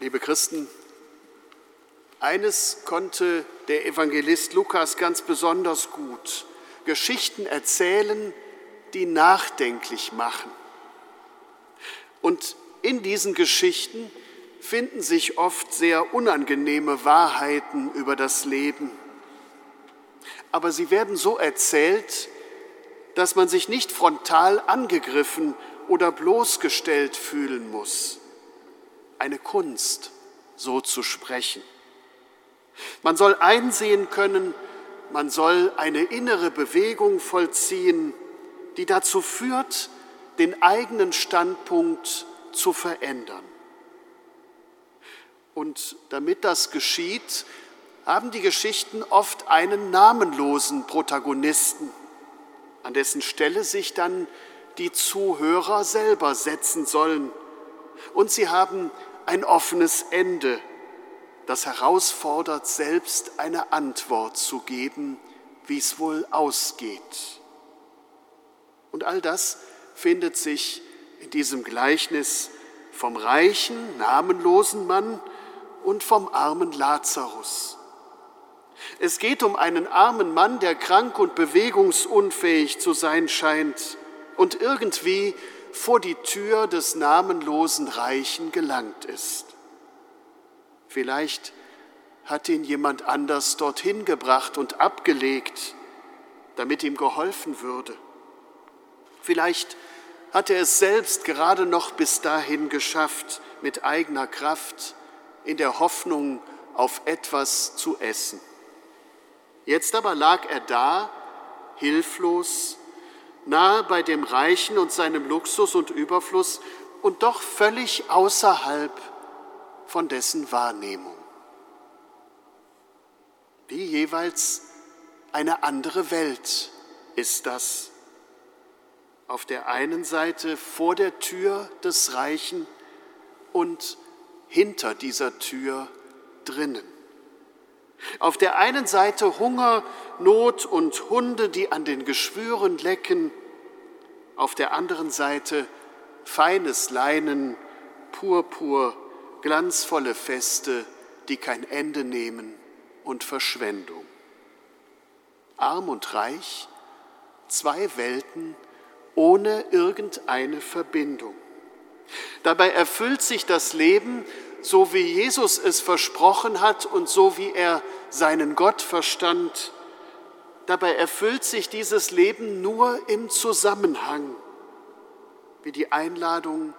Liebe Christen, eines konnte der Evangelist Lukas ganz besonders gut. Geschichten erzählen, die nachdenklich machen. Und in diesen Geschichten finden sich oft sehr unangenehme Wahrheiten über das Leben. Aber sie werden so erzählt, dass man sich nicht frontal angegriffen oder bloßgestellt fühlen muss eine Kunst, so zu sprechen. Man soll einsehen können, man soll eine innere Bewegung vollziehen, die dazu führt, den eigenen Standpunkt zu verändern. Und damit das geschieht, haben die Geschichten oft einen namenlosen Protagonisten, an dessen Stelle sich dann die Zuhörer selber setzen sollen. Und sie haben ein offenes Ende, das herausfordert, selbst eine Antwort zu geben, wie es wohl ausgeht. Und all das findet sich in diesem Gleichnis vom reichen, namenlosen Mann und vom armen Lazarus. Es geht um einen armen Mann, der krank und bewegungsunfähig zu sein scheint und irgendwie vor die Tür des namenlosen Reichen gelangt ist. Vielleicht hat ihn jemand anders dorthin gebracht und abgelegt, damit ihm geholfen würde. Vielleicht hat er es selbst gerade noch bis dahin geschafft, mit eigener Kraft, in der Hoffnung auf etwas zu essen. Jetzt aber lag er da, hilflos, nahe bei dem Reichen und seinem Luxus und Überfluss und doch völlig außerhalb von dessen Wahrnehmung. Wie jeweils eine andere Welt ist das. Auf der einen Seite vor der Tür des Reichen und hinter dieser Tür drinnen. Auf der einen Seite Hunger, Not und Hunde, die an den Geschwüren lecken. Auf der anderen Seite feines Leinen, Purpur, glanzvolle Feste, die kein Ende nehmen und Verschwendung. Arm und reich, zwei Welten ohne irgendeine Verbindung. Dabei erfüllt sich das Leben so wie Jesus es versprochen hat und so wie er seinen Gott verstand. Dabei erfüllt sich dieses Leben nur im Zusammenhang, wie die Einladung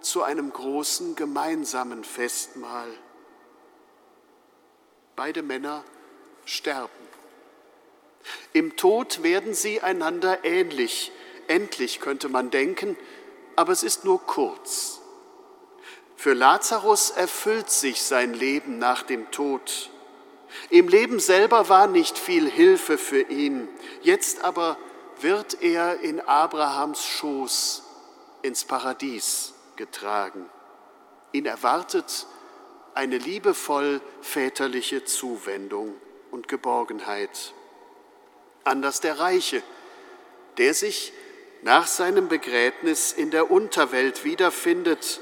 zu einem großen gemeinsamen Festmahl. Beide Männer sterben. Im Tod werden sie einander ähnlich. Endlich könnte man denken, aber es ist nur kurz. Für Lazarus erfüllt sich sein Leben nach dem Tod. Im Leben selber war nicht viel Hilfe für ihn. Jetzt aber wird er in Abrahams Schoß ins Paradies getragen. Ihn erwartet eine liebevoll väterliche Zuwendung und Geborgenheit. Anders der Reiche, der sich nach seinem Begräbnis in der Unterwelt wiederfindet,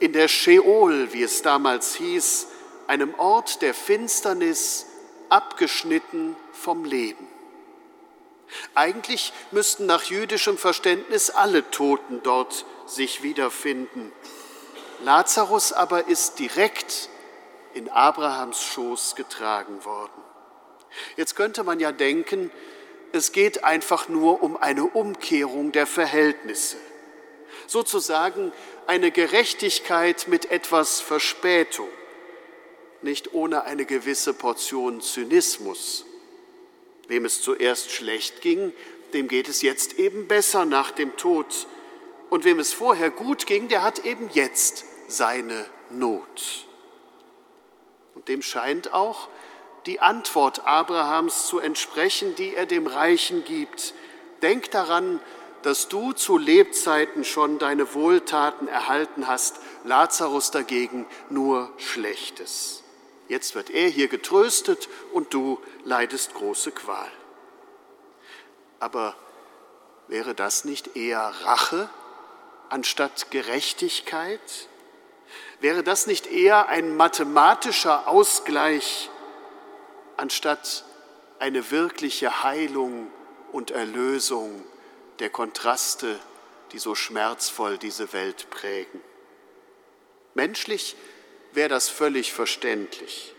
in der Sheol, wie es damals hieß, einem Ort der Finsternis, abgeschnitten vom Leben. Eigentlich müssten nach jüdischem Verständnis alle Toten dort sich wiederfinden. Lazarus aber ist direkt in Abrahams Schoß getragen worden. Jetzt könnte man ja denken, es geht einfach nur um eine Umkehrung der Verhältnisse sozusagen eine Gerechtigkeit mit etwas Verspätung, nicht ohne eine gewisse Portion Zynismus. Wem es zuerst schlecht ging, dem geht es jetzt eben besser nach dem Tod. Und wem es vorher gut ging, der hat eben jetzt seine Not. Und dem scheint auch die Antwort Abrahams zu entsprechen, die er dem Reichen gibt. Denk daran, dass du zu Lebzeiten schon deine Wohltaten erhalten hast, Lazarus dagegen nur Schlechtes. Jetzt wird er hier getröstet und du leidest große Qual. Aber wäre das nicht eher Rache anstatt Gerechtigkeit? Wäre das nicht eher ein mathematischer Ausgleich anstatt eine wirkliche Heilung und Erlösung der Kontraste, die so schmerzvoll diese Welt prägen? Menschlich wäre das völlig verständlich.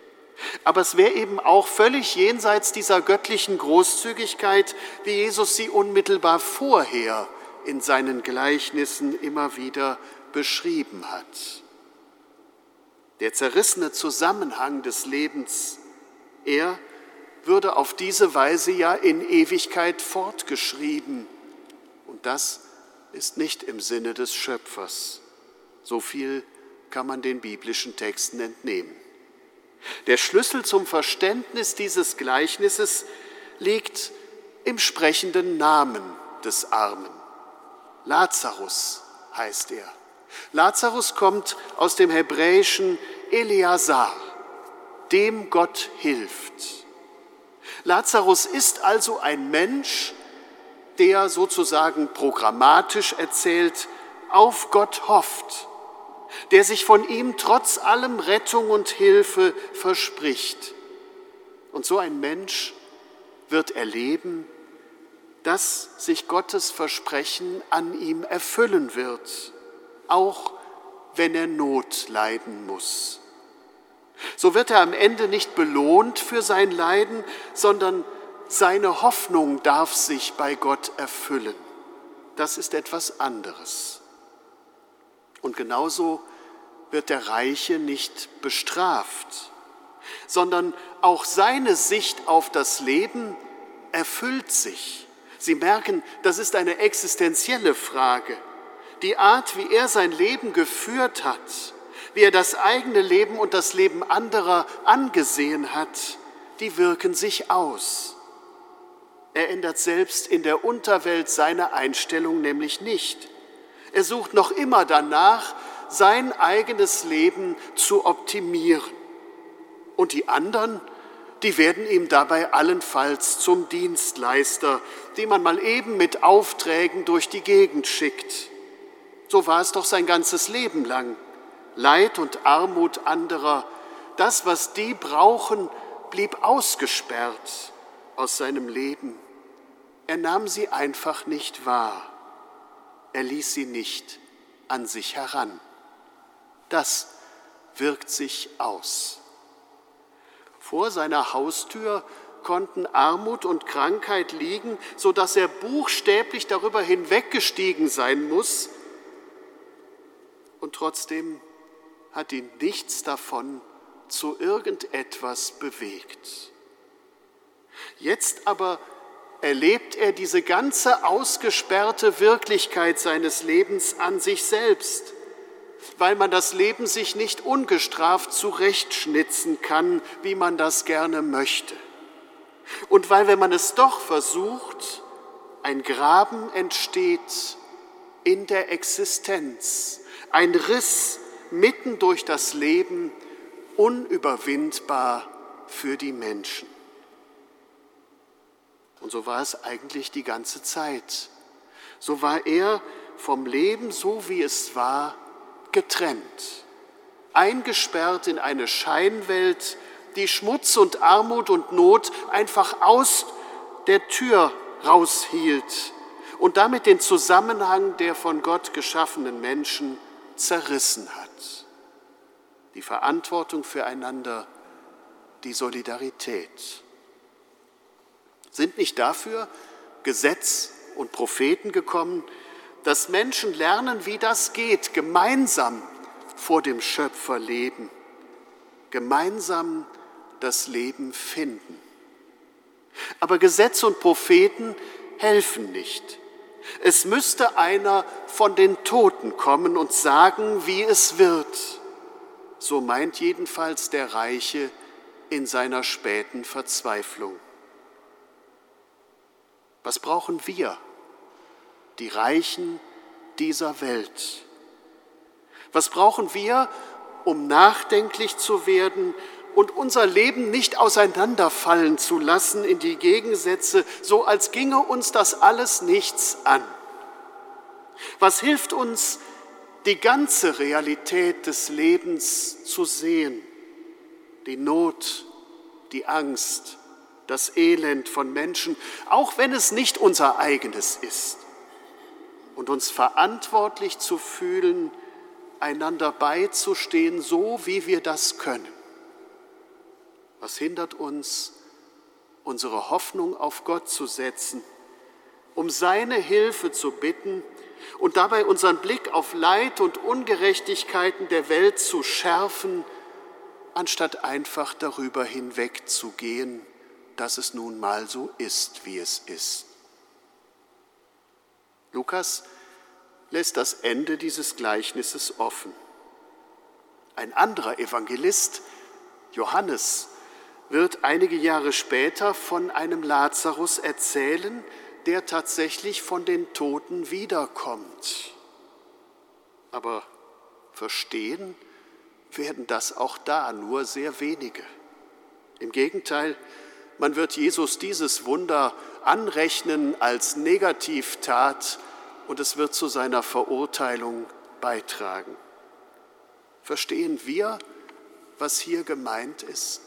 Aber es wäre eben auch völlig jenseits dieser göttlichen Großzügigkeit, wie Jesus sie unmittelbar vorher in seinen Gleichnissen immer wieder beschrieben hat. Der zerrissene Zusammenhang des Lebens, er würde auf diese Weise ja in Ewigkeit fortgeschrieben. Und das ist nicht im Sinne des Schöpfers. So viel kann man den biblischen Texten entnehmen. Der Schlüssel zum Verständnis dieses Gleichnisses liegt im sprechenden Namen des Armen. Lazarus heißt er. Lazarus kommt aus dem hebräischen Eleazar, dem Gott hilft. Lazarus ist also ein Mensch, der sozusagen programmatisch erzählt auf Gott hofft der sich von ihm trotz allem Rettung und Hilfe verspricht. Und so ein Mensch wird erleben, dass sich Gottes Versprechen an ihm erfüllen wird, auch wenn er Not leiden muss. So wird er am Ende nicht belohnt für sein Leiden, sondern seine Hoffnung darf sich bei Gott erfüllen. Das ist etwas anderes. Und genauso wird der Reiche nicht bestraft, sondern auch seine Sicht auf das Leben erfüllt sich. Sie merken, das ist eine existenzielle Frage. Die Art, wie er sein Leben geführt hat, wie er das eigene Leben und das Leben anderer angesehen hat, die wirken sich aus. Er ändert selbst in der Unterwelt seine Einstellung nämlich nicht. Er sucht noch immer danach, sein eigenes Leben zu optimieren. Und die anderen, die werden ihm dabei allenfalls zum Dienstleister, den man mal eben mit Aufträgen durch die Gegend schickt. So war es doch sein ganzes Leben lang. Leid und Armut anderer, das, was die brauchen, blieb ausgesperrt aus seinem Leben. Er nahm sie einfach nicht wahr er ließ sie nicht an sich heran. Das wirkt sich aus. Vor seiner Haustür konnten Armut und Krankheit liegen, so dass er buchstäblich darüber hinweggestiegen sein muss. Und trotzdem hat ihn nichts davon zu irgendetwas bewegt. Jetzt aber erlebt er diese ganze ausgesperrte Wirklichkeit seines Lebens an sich selbst, weil man das Leben sich nicht ungestraft zurechtschnitzen kann, wie man das gerne möchte. Und weil, wenn man es doch versucht, ein Graben entsteht in der Existenz, ein Riss mitten durch das Leben, unüberwindbar für die Menschen. Und so war es eigentlich die ganze Zeit. So war er vom Leben, so wie es war, getrennt, eingesperrt in eine Scheinwelt, die Schmutz und Armut und Not einfach aus der Tür raushielt und damit den Zusammenhang der von Gott geschaffenen Menschen zerrissen hat. Die Verantwortung füreinander, die Solidarität. Sind nicht dafür Gesetz und Propheten gekommen, dass Menschen lernen, wie das geht, gemeinsam vor dem Schöpfer leben, gemeinsam das Leben finden. Aber Gesetz und Propheten helfen nicht. Es müsste einer von den Toten kommen und sagen, wie es wird. So meint jedenfalls der Reiche in seiner späten Verzweiflung. Was brauchen wir, die Reichen dieser Welt? Was brauchen wir, um nachdenklich zu werden und unser Leben nicht auseinanderfallen zu lassen in die Gegensätze, so als ginge uns das alles nichts an? Was hilft uns, die ganze Realität des Lebens zu sehen, die Not, die Angst, das Elend von Menschen, auch wenn es nicht unser eigenes ist, und uns verantwortlich zu fühlen, einander beizustehen, so wie wir das können. Was hindert uns, unsere Hoffnung auf Gott zu setzen, um seine Hilfe zu bitten und dabei unseren Blick auf Leid und Ungerechtigkeiten der Welt zu schärfen, anstatt einfach darüber hinwegzugehen, dass es nun mal so ist, wie es ist. Lukas lässt das Ende dieses Gleichnisses offen. Ein anderer Evangelist, Johannes, wird einige Jahre später von einem Lazarus erzählen, der tatsächlich von den Toten wiederkommt. Aber verstehen werden das auch da nur sehr wenige. Im Gegenteil, man wird Jesus dieses Wunder anrechnen als Negativtat und es wird zu seiner Verurteilung beitragen. Verstehen wir, was hier gemeint ist?